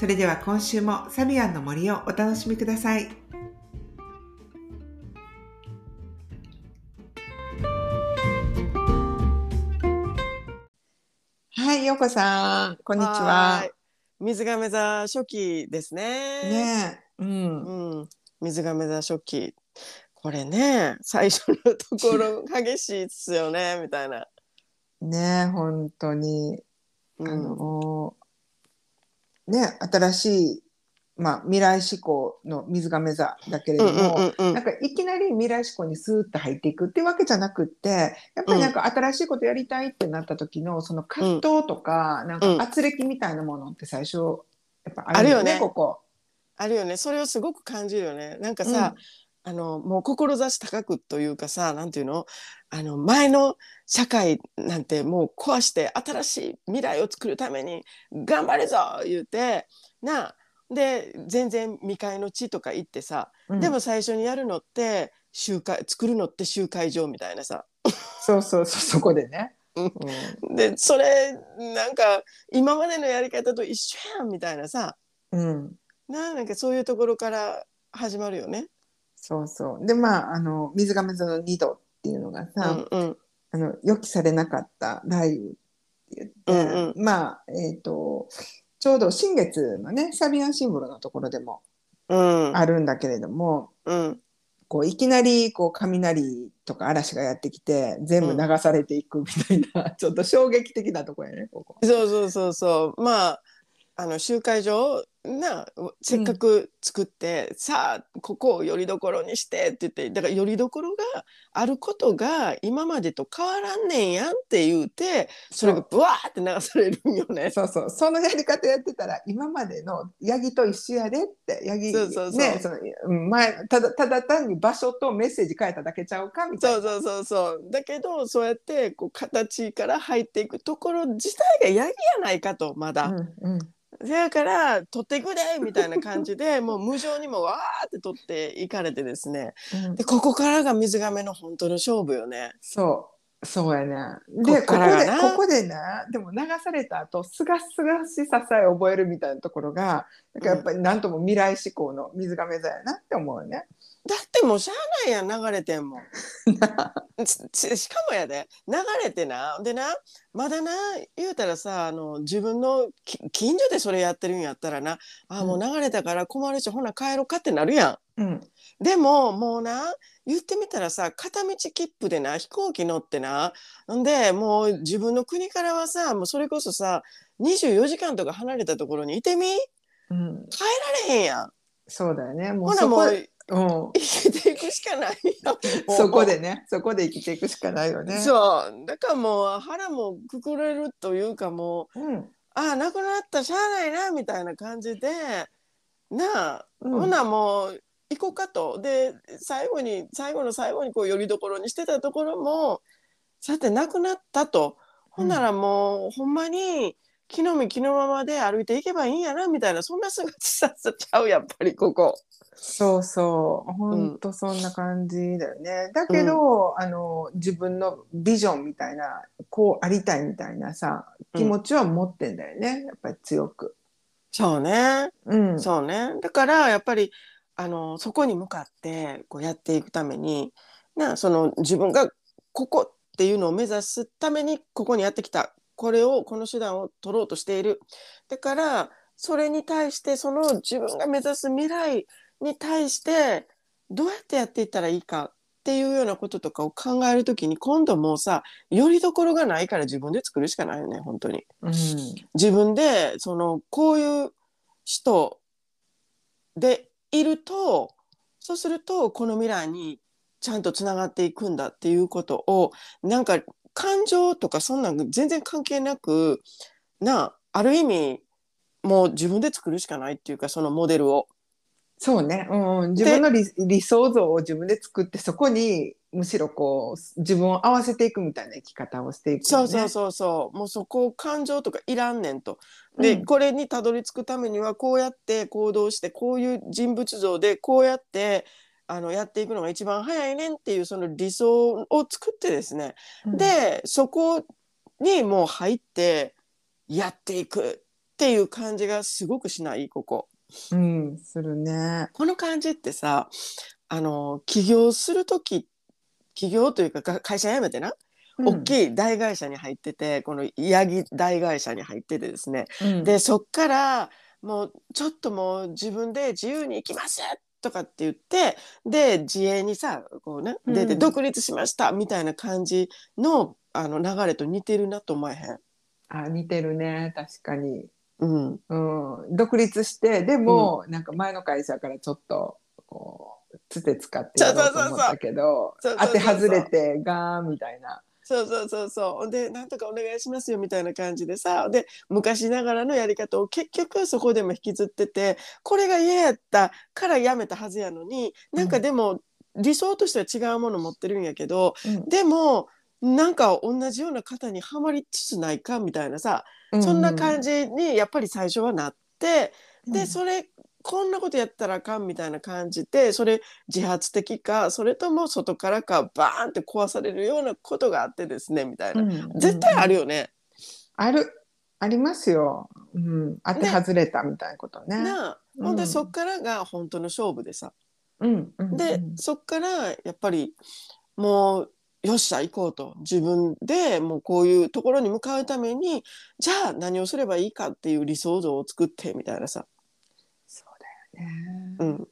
それでは今週もサビアンの森をお楽しみください。はい、ようこさん、こんにちは。い。水亀座初期ですね。ねえ、うん。うん。水亀座初期。これね、最初のところ 激しいっすよね、みたいな。ねえ、本当に。あうん。のね、新しい、まあ、未来志向の水亀座だけれども、うんうんなんかいきなり未来志向にスーッと入っていくってわけじゃなくってやっぱりなんか新しいことやりたいってなった時のその葛藤とか、なんか圧力みたいなものって最初やっぱあるよね。あるよね。ここ。あるよね。それをすごく感じるよね。なんかさ、あのもう志高くというかさなんていうの？あの前の社会なんてもう壊して新しい未来を作るために頑張るぞ言うてなあで全然未開の地とか行ってさ、うん。でも最初にやるのって集会作るのって集会場みたいなさ。そうそうそうそこでね。うん。うでそれなんか今までのやり方と一緒やんみたいなさ。ん、うん。ななんかそういうところから始まるよね。そうそう。でまああの水亀座の2度っていうのがうさ、んうんあの予期されなかった雷雨って言って、うんまあえっ、とちょうど新月のねサビアンシンボルのところでもうん。あるんだけれども、うん。こういきなりこう雷とか嵐がやってきて全部流されていくみたいな、ちょっと衝撃的なところやねここ。そうそうそうそう。まああの集会場なせっかく作って、さあここをよりどころにしてって言ってだからよりどころがあることが今までと変わらんねんやんって言うてそれがブワーって流されるんよね。そうそう。そのやり方やってたら今までのヤギと一緒やでってヤギそうそうそう。ねそのうん前ただただ単に場所とメッセージ変えただけちゃうかみたいな。そうそうそうそう。だけどそうやってこう形から入っていくところ自体がヤギやないかとまだ。うんうんだから取っていくでみたいな感じで もう無情にもわーって取っていかれてですね。うん。でここからが水亀の本当の勝負よね。そう。そうやね。でここでここでねでも流された後すがすがしささえ覚えるみたいなところがなんかやっぱりなんとも未来志向の水亀座やなって思うね。だってもうしゃあないやん流れてんもん。つつしかもやで。流れてな。でなまだな言うたらさあの自分のき近所でそれやってるんやったらな。あもう流れたから困るし、ほな帰ろうかってなるやん。うん。でももうな言ってみたらさ片道切符でな飛行機乗ってな。んでもう自分の国からはさもうそれこそさ24時間とか離れたところにいてみ。うん、帰られへんやん。そうだよね。もうほなもう生きていくしかないやん。も うそこでねそこで生きていくしかないよね。そう。だからもう腹もくくれるというかもううん。ああなくなったしゃあないなみたいな感じでなあ、うん。ほなもう行こうかと。で最後に最後の最後にこうよりどころにしてたところもさてなくなったと。ほんならもう、ほんまに木の実木のままで歩いていけばいいんやなみたいなそんな姿させちゃうやっぱりここ。そうそう。本当そんな感じだよね。だけど、あの自分のビジョンみたいなこうありたいみたいなさ気持ちは持ってんだよね、やっぱり強く。そうね。うん、そうね。だからやっぱりあのそこに向かってこうやっていくためになその自分がここっていうのを目指すためにここにやってきたこれをこの手段を取ろうとしているだからそれに対してその自分が目指す未来に対してどうやってやっていったらいいかっていうようなこととかを考えるときに今度もうさよりどころがないから自分で作るしかないよね本当に。うん、自分でそのこういう人でいるとそうするとこの未来にちゃんとつながっていくんだっていうことをなんか感情とかそんなん全然関係なくなある意味もう自分で作るしかないっていうかそのモデルを。そうね、うん、自分の理理想像を自分で作ってそこにむしろこう自分を合わせていくみたいな生き方をしていく、ね、そうそうそうそう。もうそこ感情とかいらんねんと。で、うん。これにたどり着くためにはこうやって行動してこういう人物像でこうやってあのやっていくのが一番早いねんっていうその理想を作ってですね、うん。でそこにもう入ってやっていくっていう感じがすごくしないここ。うん、するね。この感じってさあの起業する時起業というかか会社辞めてな、大きい大会社に入っててこのヤギ大会社に入っててですね。うん、でそっからもうちょっともう自分で自由に行きますとかって言ってで自営にさこうね出てうん独立しましたみたいな感じのあの流れと似てるなと思えへん。あ似てるね確かに。うん、うん、独立してでも、なんか前の会社からちょっとこうつて使ってやろうと思ったけど当て外れてガーンみたいな。そうそうそうそう。でなんとかお願いしますよみたいな感じでさで昔ながらのやり方を結局そこでも引きずっててこれが嫌やったからやめたはずやのになんかでも理想としては違うもの持ってるんやけどうん。でもなんか同じような方にはまりつつないかみたいなさそんな感じにやっぱり最初はなってでそれこんなことやったらあかんみたいな感じでそれ自発的かそれとも外からかバーンって壊されるようなことがあってですねみたいな、うん絶対あるよ。よね。ある。ありますよ。うん、当て外れたみたいなことね。なあ。うん。ほんでそっからが本当の勝負でさ。うんうんで、うん。そっからやっぱりもうよっしゃ行こうと。自分でもうこういうところに向かうためにじゃあ何をすればいいかっていう理想像を作ってみたいなさ、そうん、で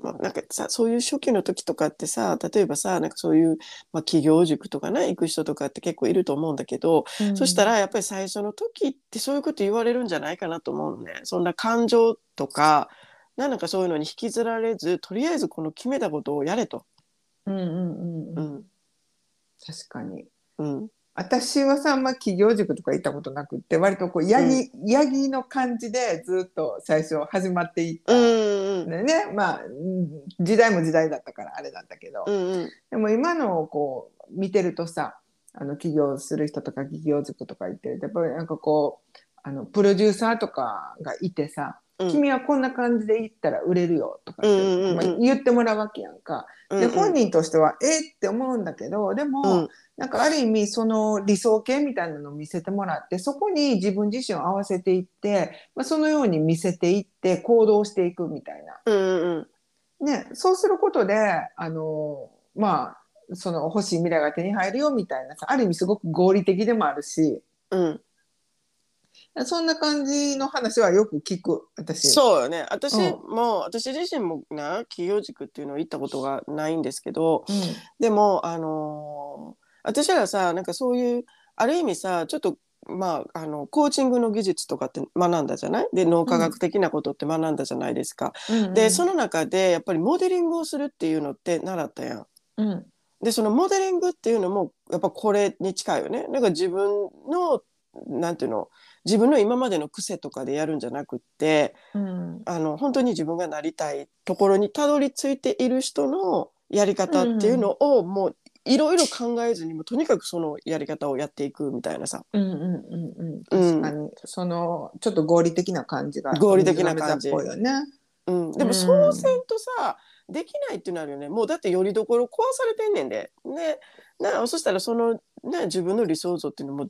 もなんかさそういう初期の時とかってさ例えばさなんかそういう、まあ、企業塾とかね行く人とかって結構いると思うんだけど、そしたらやっぱり最初の時ってそういうこと言われるんじゃないかなと思うのね。そんな感情とかなんかそういうのに引きずられずとりあえずこの決めたことをやれと。うんうんうんううん、ん確かに。うん私はさあんま企業塾とか行ったことなくって割とこうヤギ、ヤギの感じでずっと最初始まっていった。うんんうん。だよね、まあうん時代も時代だったからあれなんだけど、うんうん。でも今のをこう見てるとさあの起業する人とか企業塾とか行ってるとやっぱりなんかこうあのプロデューサーとかがいてさ、うん。君はこんな感じで行ったら売れるよとか言ってもらうわけやんか。うんで本人としてはえ？ーって思うんだけどでも、うん。なんかある意味その理想形みたいなのを見せてもらってそこに自分自身を合わせていって、まあ、そのように見せていって行動していくみたいな。うんうん。ね、そうすることであのまあその欲しい未来が手に入るよみたいなさある意味すごく合理的でもあるし。うんそんな感じの話はよく聞く私。そうよね私うも私自身もな企業塾っていうのを行ったことがないんですけどうんでもあのー私らさなんかそういうある意味さちょっとまあ、あのコーチングの技術とかって学んだじゃない？で脳科学的なことって学んだじゃないですか。うんでその中でやっぱりモデリングをするっていうのって習ったやん。うんでそのモデリングっていうのもやっぱこれに近いよね。なんか自分のなんていうの？自分の今までの癖とかでやるんじゃなくってうん。あの本当に自分がなりたいところにたどり着いている人のやり方っていうのをもういろいろ考えずにもとにかくそのやり方をやっていくみたいなさ。うんうんうんうん。確かに、そのちょっと合理的な感じが合理的な感じ。水亀座っぽいよね。うん、でもうん。そうせんとさ、できないっていうのあるよね。もうだってよりどころ壊されてんねんで。ね。なそしたらその、ね、自分の理想像っていうのも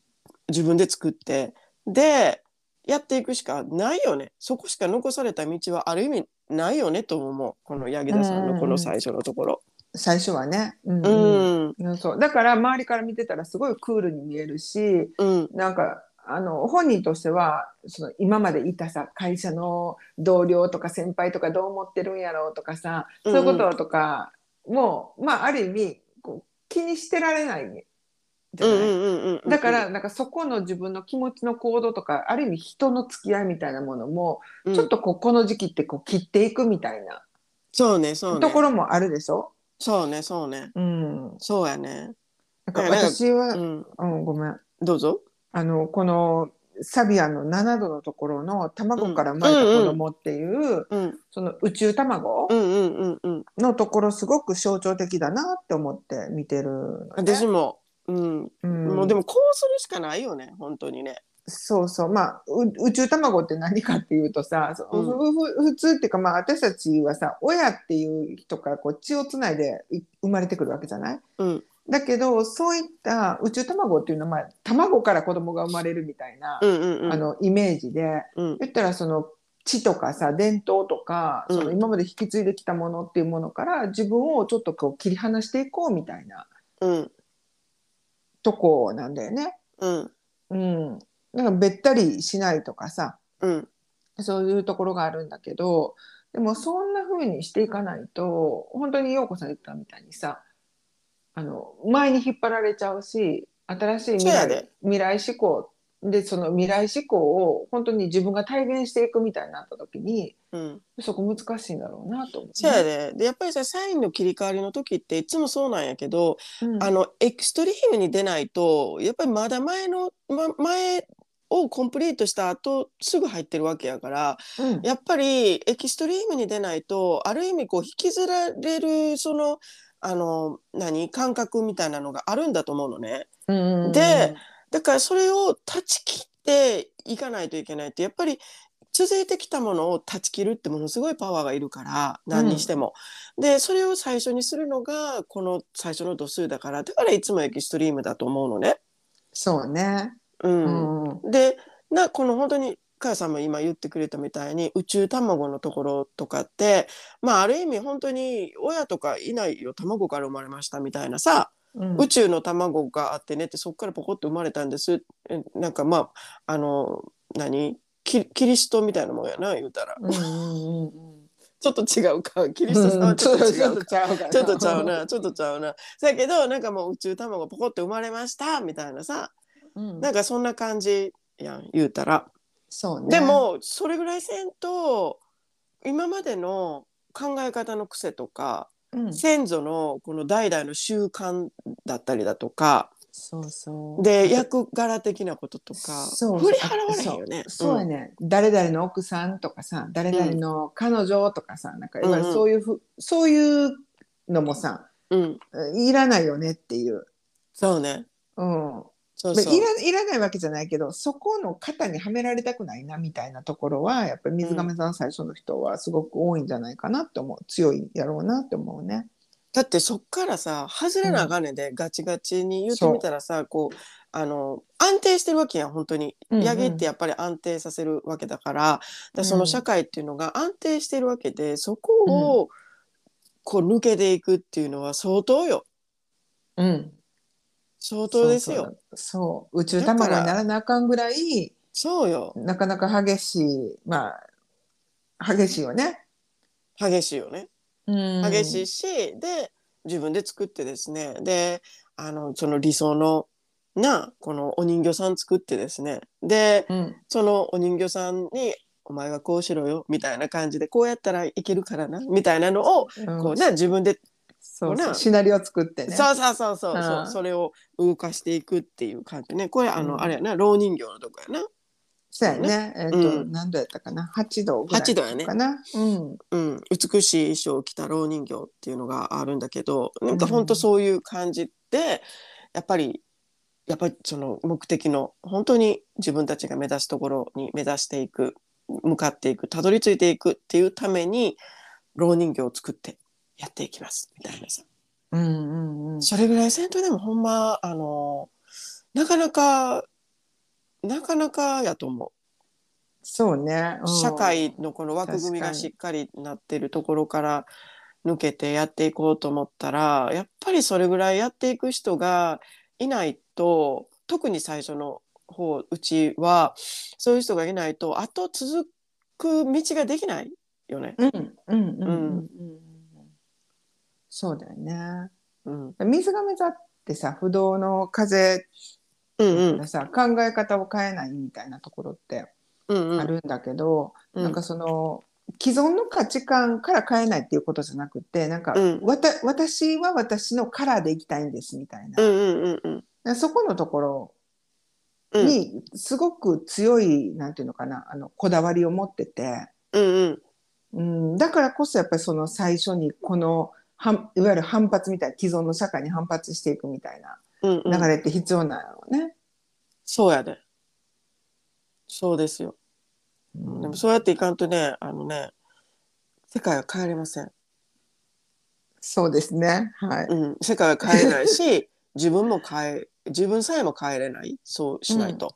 自分で作ってでやっていくしかないよね。そこしか残された道はある意味ないよねと思う。この柳田さんのこの最初のところ。最初はね。うんううん。んうん。そう。だから周りから見てたらすごいクールに見えるしうん。なんかあの本人としてはその今までいたさ会社の同僚とか先輩とかどう思ってるんやろうとかさそういうこととかも、まあある意味こう気にしてられないじゃない、うんうんうんうんだからなんかそこの自分の気持ちの行動とかある意味人の付き合いみたいなものも、うん。ちょっとこうこの時期ってこう切っていくみたいなそうねそうね。ところもあるでしょ？そうねそうね。うん、そうやね。なんか私は、うん、うん、ごめん。どうぞ。あのこのサビアンの7度のところの卵から生まれた子供っていう、うん。その宇宙卵うんうんうんうん。のところすごく象徴的だなって思って見てるのね、私も、うん。うん。もうでもこうするしかないよね本当にね。そうそう。まあう宇宙卵って何かっていうとさ、そうん。普通っていうかまあ私たちはさ親っていう人からこう血をつないでい生まれてくるわけじゃない？うん。だけどそういった宇宙卵っていうのは、まあ、卵から子供が生まれるみたいな、うんうんうん。あのイメージでうん。言ったらその血とかさ伝統とか、うん。その今まで引き継いできたものっていうものから自分をちょっとこう切り離していこうみたいなうんとこなんだよね。うん。うん、なんかべったりしないとかさ。うん。そういうところがあるんだけどでもそんな風にしていかないと本当に陽子さん言ったみたいにさあの前に引っ張られちゃうし新しい未来未来志向でその未来志向を本当に自分が体現していくみたいになった時にうん。そこ難しいんだろうなと思う、そうやで。でやっぱりさサインの切り替わりの時っていつもそうなんやけど、うん。あのエクストリームに出ないとやっぱりまだ前の、ま、前をコンプリートした後すぐ入ってるわけやからうん。やっぱりエキストリームに出ないとある意味こう引きずられるそのあの何？感覚みたいなのがあるんだと思うのね。うん。でだからそれを断ち切っていかないといけないってやっぱり続いてきたものを断ち切るってものすごいパワーがいるから何にしても。でそれを最初にするのがこの最初の度数だからだからいつもエキストリームだと思うのね。そうね、ううんんでなこの本当にかやさんも今言ってくれたみたいに宇宙卵のところとかってまあある意味本当に親とかいないよ卵から生まれましたみたいなさ、うん宇宙の卵があってねってそこからポコッと生まれたんです。えなんかまああの何？キキリストみたいなもんやな言うたら。ちょっと違うか。キリストさんはちょっと違うか。うかな。ちょっとちゃうな、ちょっとちゃうな。だけど、なんかもう宇宙卵ポコって生まれましたみたいなさ、うん。なんかそんな感じやん、言うたら。そうね。でもそれぐらいせんと今までの考え方の癖とか、うん。先祖のこの代々の習慣だったりだとかそうそう。で役柄的なこととかそう振り払われへんよね。そうやね、誰々の奥さんとかさ誰々の彼女とかさ、なんかいわゆるそういうふ、そういうのもさうん、うん、いらないよねっていう、そうね。うん、そうそう。いらいらないわけじゃないけどそこの型にはめられたくないなみたいなところはやっぱり水亀さん最初の人はすごく多いんじゃないかなって思う。強いやろうなって思うね。だってそっからさ外れなあかんねん。で、ガチガチに言ってみたらさこうあの安定してるわけやん本当に。うんうん。ヤギってやっぱり安定させるわけだから,、だからその社会っていうのが安定してるわけでそこをこう抜けていくっていうのは相当よ。うん、相当ですよ。そう宇宙卵にならなあかんぐらいそうよ。なかなか激しいまあ激しいよね。激しいよね。うん。激しいし、で自分で作ってですね。であのその理想のなこのお人形さん作ってですね。でうん。そのお人形さんに「お前はこうしろよ」みたいな感じでこうやったらいけるからなみたいなのをうん。こうね自分で、そうそうなシナリオ作ってね。そうそうそうそうそううんそれを動かしていくっていう感じねこれあの、うんあれやな老人形のとこやな。そうやね。えっ、と、うん何度やったかな？八度ぐらい八度やねかな？うん。うん、美しい衣装を着た老人形っていうのがあるんだけどなんか本当そういう感じで、やっぱりやっぱりその目的の本当に自分たちが目指すところに目指していく向かっていくたどり着いていくっていうために老人形を作ってやっていきますみたいなさうんうんうん。それぐらいせんとでもほんまあのなかなかなかなかやと思う。そうね。うん社会のこの枠組みがしっかりなってるところから抜けてやっていこうと思ったらやっぱりそれぐらいやっていく人がいないと特に最初の方うちはそういう人がいないとあと続く道ができないよね。うんうんうんうんうん。そうだよね。うん、水亀座ってさ、不動の風うんうん。がさ、考え方を変えないみたいなところってうんうん。あるんだけど、うん。なんかその既存の価値観から変えないっていうことじゃなくてなんか、うん。わた私は私のカラーでいきたいんですみたいな、うんうんうんうん。そこのところうん。にすごく強い、なんていうのかなあのこだわりを持ってて、うんうん。うん、だからこそやっぱりその最初にこのはいわゆる反発みたいな既存の社会に反発していくみたいなうんうん。流れって必要なんやろうね。そうやで。そうですよ。うん。でもそうやっていかんとねあのね世界は変えれません、そうですね。はい。うん、世界は変えれないし 自分も変え自分さえも変えれない。そうしないと、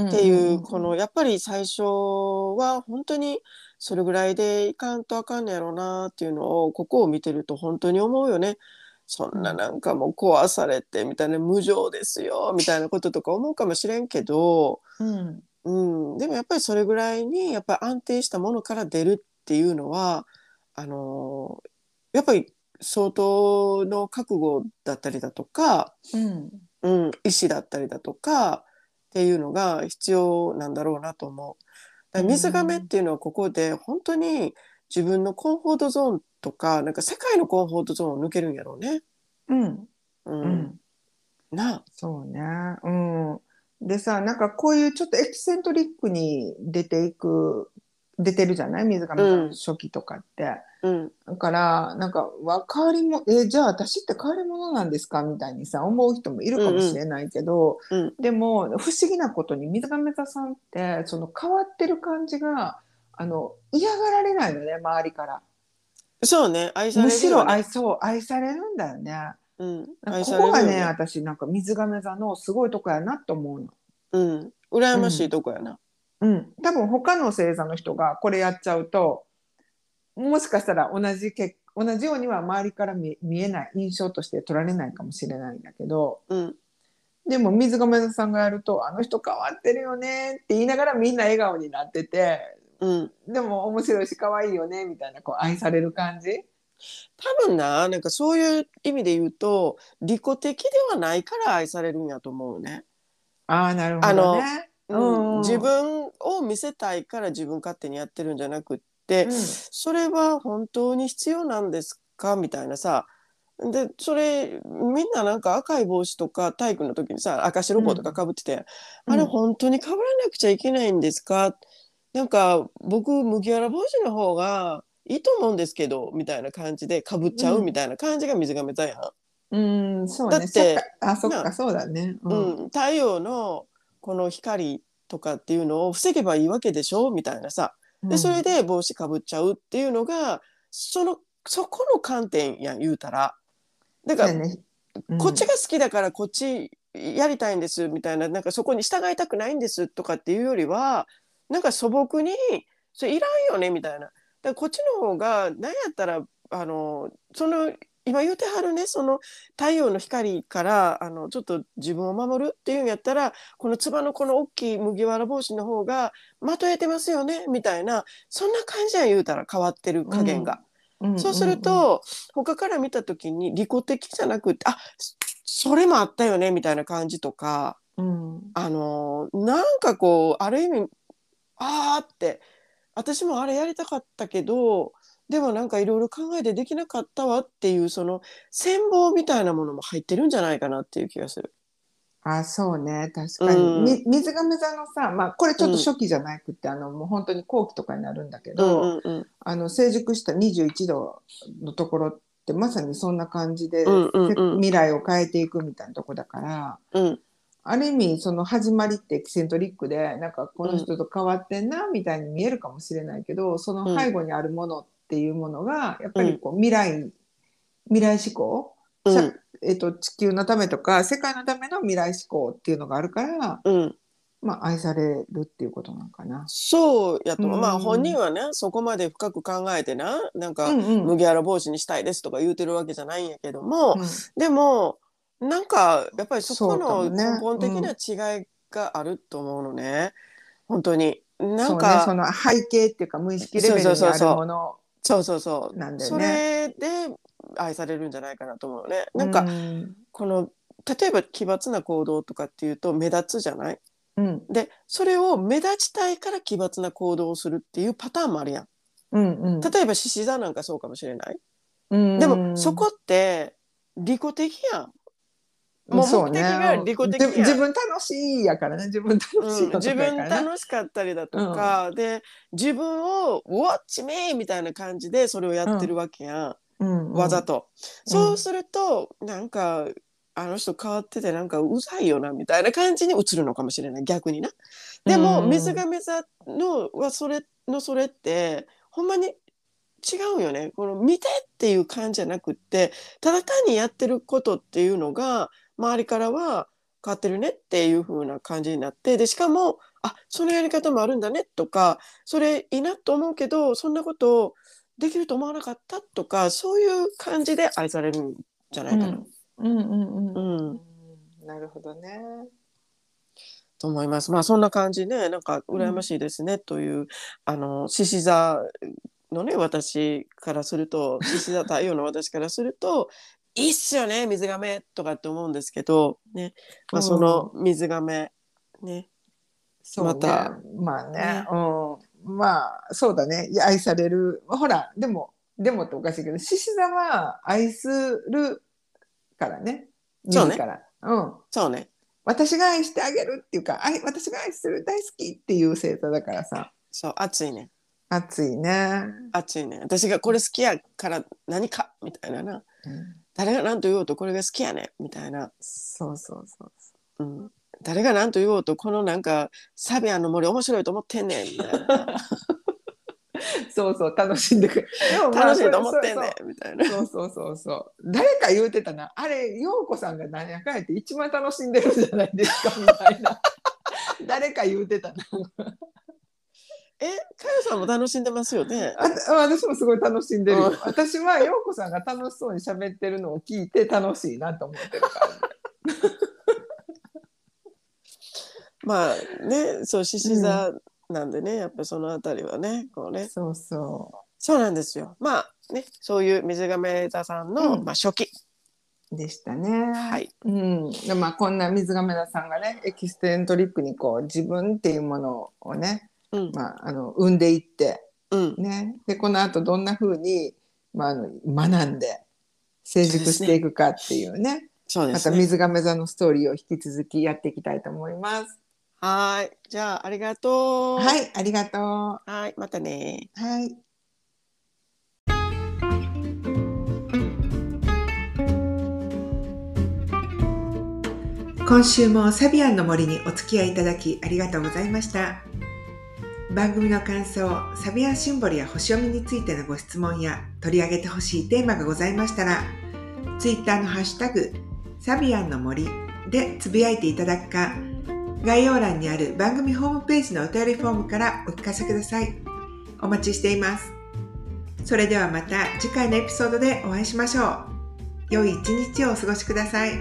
っていうこのやっぱり最初は本当にそれぐらいでいかんとあかんねやろうなっていうのをここを見てると本当に思うよね。そんななんかもう壊されてみたいな無情ですよみたいなこととか思うかもしれんけど、うん。うん、でもやっぱりそれぐらいにやっぱり安定したものから出るっていうのはあのやっぱり相当の覚悟だったりだとか、うん。うん、意思だったりだとかっていうのが必要なんだろうなと思う。だ水亀っていうのはここで本当に自分のコンフォートゾーンとかなんか世界のコンフォートゾーンを抜けるんやろうね。うんううんんなあそうね。うん。でさ、なんかこういうちょっとエキセントリックに出ていく、出てるじゃない？水上さん初期とかって。うんだから、なんか、わ変わりも、え、じゃあ私って変わり者なんですか？みたいにさ、思う人もいるかもしれないけど、うんでも、不思議なことに水上さんって、その変わってる感じが、あの、嫌がられないのね、周りから。そうね愛されむるよ、ね、しろ愛、そう、愛されるんだよね。うん、ここがね、私なんか水亀座のすごいとこやなと思うの。うん、羨ましいとこやな。うん、多分他の星座の人がこれやっちゃうともしかしたら同じけ同じようには周りから見見えない印象として取られないかもしれないんだけどうん、でも水亀座さんがやると「あの人変わってるよね」って言いながらみんな笑顔になっててうん、でも面白いし可愛いよねみたいなこう愛される感じ？多分ななんかそういう意味で言うと利己的ではないから愛されるんやと思うね。ああなるほどね。うんうん自分を見せたいから自分勝手にやってるんじゃなくって、うん。それは本当に必要なんですか？みたいなさ。でそれみんななんか赤い帽子とか体育の時にさ赤白帽とかかぶってて、うん。あれ本当にかぶらなくちゃいけないんですか？なんか僕麦わら帽子の方がいいと思うんですけどみたいな感じでかぶっちゃうみたいな感じが水亀座やん。うん、そうね。だってあ、そっなか、そうだね。ううん、太陽のこの光とかっていうのを防げばいいわけでしょ？みたいなさ。でそれで帽子かぶっちゃうっていうのがそのそこの観点やん言うたら。だから、ね、こっちが好きだからこっちやりたいんですみたいななんかそこに従いたくないんですとかっていうよりはなんか素朴にそれいらんよねみたいな。だからこっちの方が何やったらあのその今言うてはるねその太陽の光からあのちょっと自分を守るっていうんやったらこのつばのこの大きい麦わら帽子の方がまとえてますよねみたいなそんな感じやん言うたら変わってる加減が。うん。そうする、と、他から見た時に利己的じゃなくてあそそれもあったよねみたいな感じとかうん。うんあのーなんかこうある意味あーって私もあれやりたかったけどでもなんかいろいろ考えてできなかったわっていうその戦望みたいなものも入ってるんじゃないかなっていう気がする。あそうね。確かに、うん。み水亀座のさ、まあ、これちょっと初期じゃなくて、あのもう本当に後期とかになるんだけど、うんうんあの成熟した21度のところってまさにそんな感じで、うんうんうん。未来を変えていくみたいなとこだからうん。ある意味その始まりってエキセントリックでなんかこの人と変わってんなみたいに見えるかもしれないけど、その背後にあるものっていうものがやっぱりこう未来、未来志向、えっと地球のためとか世界のための未来志向っていうのがあるから、うん。まあ、愛されるっていうことなのかな。そうやと思う、うん。まあ本人はねそこまで深く考えてななんか、うんうん。麦わら帽子にしたいですとか言うてるわけじゃないんやけども、うん。でもなんかやっぱりそこのね。根本的な違いがあると思うのね、本当に。なそうね。んかその背景っていうか無意識レベルにあそうそうそうそうるものそうそうそう。そなんだよね。れで愛されるんじゃないかなと思うね。なんか、うんこの例えば奇抜な行動とかっていうと目立つじゃない？うん。でそれを目立ちたいから奇抜な行動をするっていうパターンもあるやん。うんうん。例えば獅子座なんかそうかもしれない、うん。でもそこって利己的やんもう目的が利己的や。んじ自分楽しいやからね。自分楽しいうん、自分楽しかったりだとか、で自分を「Watch me!」みたいな感じでそれをやってるわけやん、うん。わざと。うん。そうするとなんかあの人変わっててなんかうざいよなみたいな感じに映るのかもしれない。逆にな。でも、うん。水亀座のはそれのそれってほんまに違うよね。この見てっていう感じじゃなくってただ単にやってることっていうのが周りからは変わってるねっていう風な感じになってでしかもあそのやり方もあるんだねとかそれいいなと思うけどそんなことできると思わなかったとかそういう感じで愛されるんじゃないかな。うんうんうんうんうんなるほどね。と思います。まあそんな感じでなんか羨ましいですねという、あの獅子座のね私からすると獅子座太陽の私からするといいっすよね水亀とかって思うんですけどね、まあ、その水亀ね。そうね。また。まあね。ね。うん、まあそうだね。愛される。ほらでもでもっておかしいけど獅子座は愛するからね。そうね。うん。そうね。私が愛してあげるっていうか愛私が愛する大好きっていう星座だからさ。そう熱いね。熱いね、熱いね。私がこれ好きやから何かみたいなな。うん誰が何と言おうとこれが好きやねみたいな。そうそうそうう。ん、誰が何と言おうとこのなんかサビアンの森面白いと思ってんねん。みたいな。そうそう楽しんでくれ でもまあ楽しいと思ってんそうねんみたいな。そうそうそうそう。誰か言うてたな。あれ陽子さんが何やかんやって一番楽しんでるんじゃないですかみたいな。誰か言うてたなえかよさんも楽しんでますよね？あ私もすごい楽しんでる私は陽子さんが楽しそうに喋ってるのを聞いて楽しいなと思ってるから。まあねそう獅子座なんでね、やっぱそのあたりはねこうね。そうそそうなんですよ。まあねそういう水亀座さんの、うん。まあ、初期。うでしたね。はい。うん、でまあこんな水亀田さんがねエキステントリックにこう自分っていうものをね、うん。まあ、あの生んでいってうん。ね。でこのあとどんな風にまああの学んで成熟していくかっていうね。またそうですね。水亀座のストーリーを引き続きやっていきたいと思います。はーい。じゃあありがとう。はい、ありがとう。はいまたね。はい。今週もサビアンの森にお付き合いいただきありがとうございました。番組の感想、サビアンシンボルや星読みについてのご質問や取り上げてほしいテーマがございましたら、ツイッターのハッシュタグ、サビアンの森でつぶやいていただくか、概要欄にある番組ホームページのお便りフォームからお聞かせください。お待ちしています。それではまた次回のエピソードでお会いしましょう。良い一日をお過ごしください。